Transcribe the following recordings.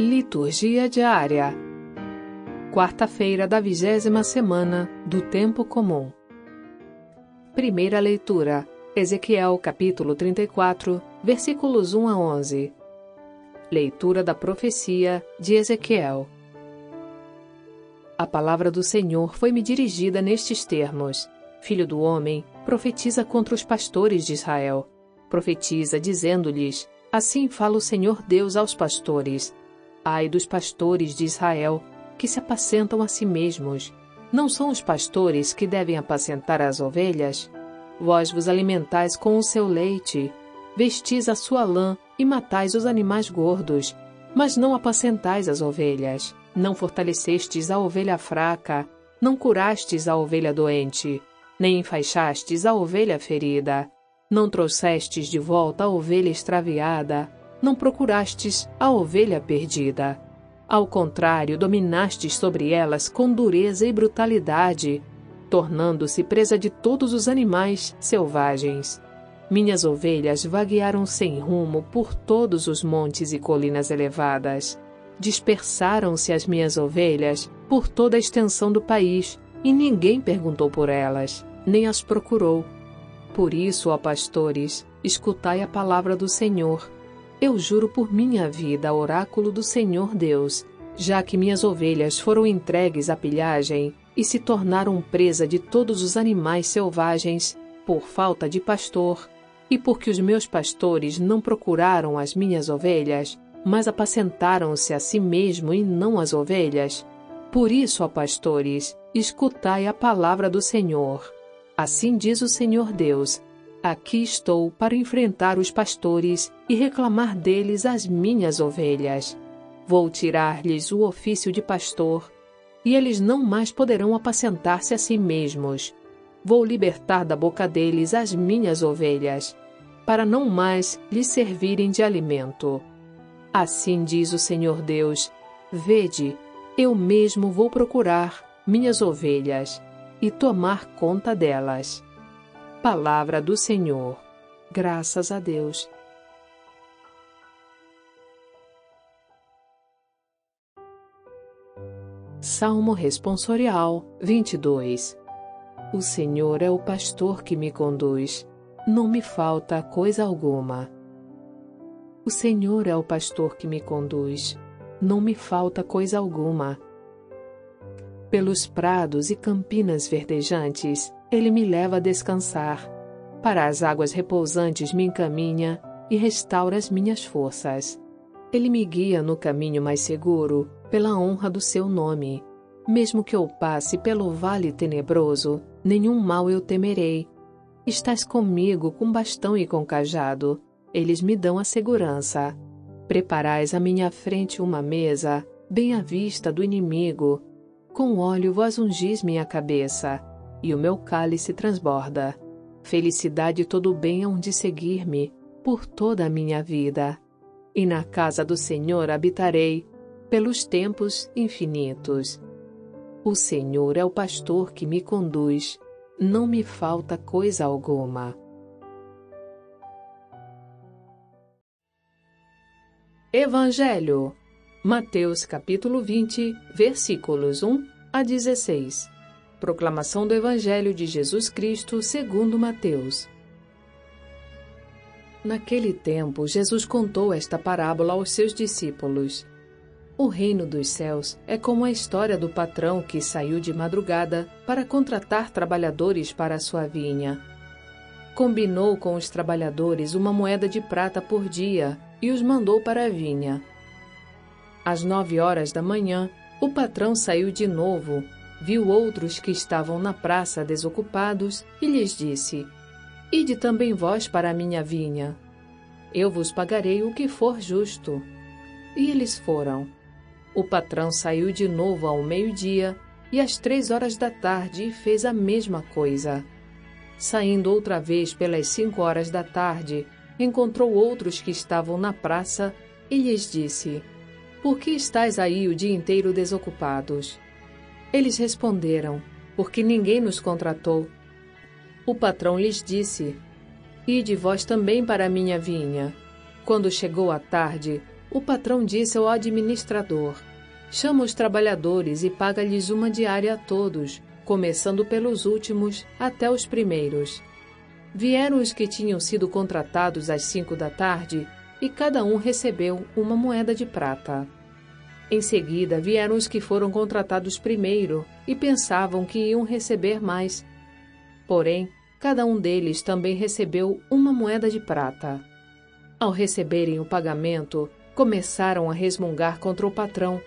Liturgia diária. Quarta-feira da vigésima semana do Tempo Comum. Primeira leitura. Ezequiel capítulo 34, versículos 1 a 11. Leitura da profecia de Ezequiel. A palavra do Senhor foi-me dirigida nestes termos: Filho do homem, profetiza contra os pastores de Israel. Profetiza, dizendo-lhes: Assim fala o Senhor Deus aos pastores Ai dos pastores de Israel, que se apacentam a si mesmos. Não são os pastores que devem apacentar as ovelhas? Vós vos alimentais com o seu leite, vestis a sua lã e matais os animais gordos, mas não apacentais as ovelhas. Não fortalecestes a ovelha fraca, não curastes a ovelha doente, nem enfaixastes a ovelha ferida. Não trouxestes de volta a ovelha extraviada, não procurastes a ovelha perdida. Ao contrário, dominastes sobre elas com dureza e brutalidade, tornando-se presa de todos os animais selvagens. Minhas ovelhas vaguearam sem rumo por todos os montes e colinas elevadas. Dispersaram-se as minhas ovelhas por toda a extensão do país, e ninguém perguntou por elas, nem as procurou. Por isso, ó pastores, escutai a palavra do Senhor eu juro por minha vida, oráculo do Senhor Deus, já que minhas ovelhas foram entregues à pilhagem e se tornaram presa de todos os animais selvagens, por falta de pastor, e porque os meus pastores não procuraram as minhas ovelhas, mas apacentaram-se a si mesmo e não as ovelhas. Por isso, ó pastores, escutai a palavra do Senhor. Assim diz o Senhor Deus: Aqui estou para enfrentar os pastores e reclamar deles as minhas ovelhas. Vou tirar-lhes o ofício de pastor, e eles não mais poderão apacentar-se a si mesmos. Vou libertar da boca deles as minhas ovelhas, para não mais lhes servirem de alimento. Assim diz o Senhor Deus: Vede, eu mesmo vou procurar minhas ovelhas e tomar conta delas. Palavra do Senhor. Graças a Deus. Salmo Responsorial 22 O Senhor é o pastor que me conduz, não me falta coisa alguma. O Senhor é o pastor que me conduz, não me falta coisa alguma. Pelos prados e campinas verdejantes, ele me leva a descansar. Para as águas repousantes me encaminha e restaura as minhas forças. Ele me guia no caminho mais seguro, pela honra do seu nome. Mesmo que eu passe pelo vale tenebroso, nenhum mal eu temerei. Estás comigo com bastão e com cajado. Eles me dão a segurança. Preparais à minha frente uma mesa, bem à vista do inimigo. Com óleo vós ungis minha cabeça e o meu cálice transborda. Felicidade e todo o bem hão de seguir-me por toda a minha vida. E na casa do Senhor habitarei pelos tempos infinitos. O Senhor é o pastor que me conduz, não me falta coisa alguma. Evangelho Mateus capítulo 20, versículos 1 a 16 Proclamação do Evangelho de Jesus Cristo segundo Mateus. Naquele tempo, Jesus contou esta parábola aos seus discípulos. O reino dos céus é como a história do patrão que saiu de madrugada para contratar trabalhadores para a sua vinha. Combinou com os trabalhadores uma moeda de prata por dia e os mandou para a vinha. Às nove horas da manhã, o patrão saiu de novo viu outros que estavam na praça desocupados e lhes disse: Ide também vós para a minha vinha. Eu vos pagarei o que for justo. E eles foram. O patrão saiu de novo ao meio-dia e às três horas da tarde e fez a mesma coisa. Saindo outra vez pelas cinco horas da tarde, encontrou outros que estavam na praça e lhes disse: Por que estáis aí o dia inteiro desocupados? Eles responderam: Porque ninguém nos contratou. O patrão lhes disse: Ide vós também para a minha vinha. Quando chegou a tarde, o patrão disse ao administrador: Chama os trabalhadores e paga-lhes uma diária a todos, começando pelos últimos até os primeiros. Vieram os que tinham sido contratados às cinco da tarde e cada um recebeu uma moeda de prata. Em seguida vieram os que foram contratados primeiro e pensavam que iam receber mais. Porém, cada um deles também recebeu uma moeda de prata. Ao receberem o pagamento, começaram a resmungar contra o patrão.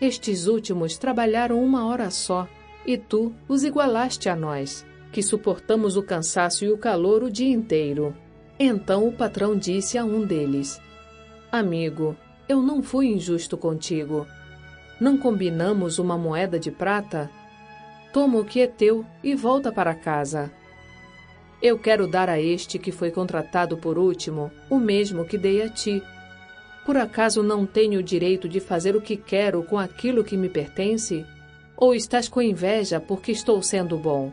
Estes últimos trabalharam uma hora só, e tu os igualaste a nós, que suportamos o cansaço e o calor o dia inteiro. Então o patrão disse a um deles: Amigo, eu não fui injusto contigo. Não combinamos uma moeda de prata? Toma o que é teu e volta para casa. Eu quero dar a este que foi contratado por último o mesmo que dei a ti. Por acaso não tenho o direito de fazer o que quero com aquilo que me pertence? Ou estás com inveja porque estou sendo bom?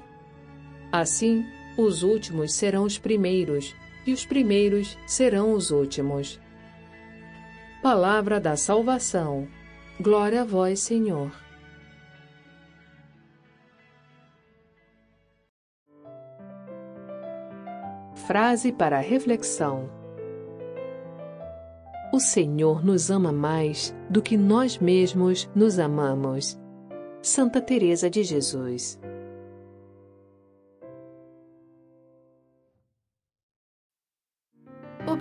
Assim, os últimos serão os primeiros, e os primeiros serão os últimos. Palavra da salvação. Glória a vós, Senhor. Frase para reflexão: O Senhor nos ama mais do que nós mesmos nos amamos. Santa Teresa de Jesus.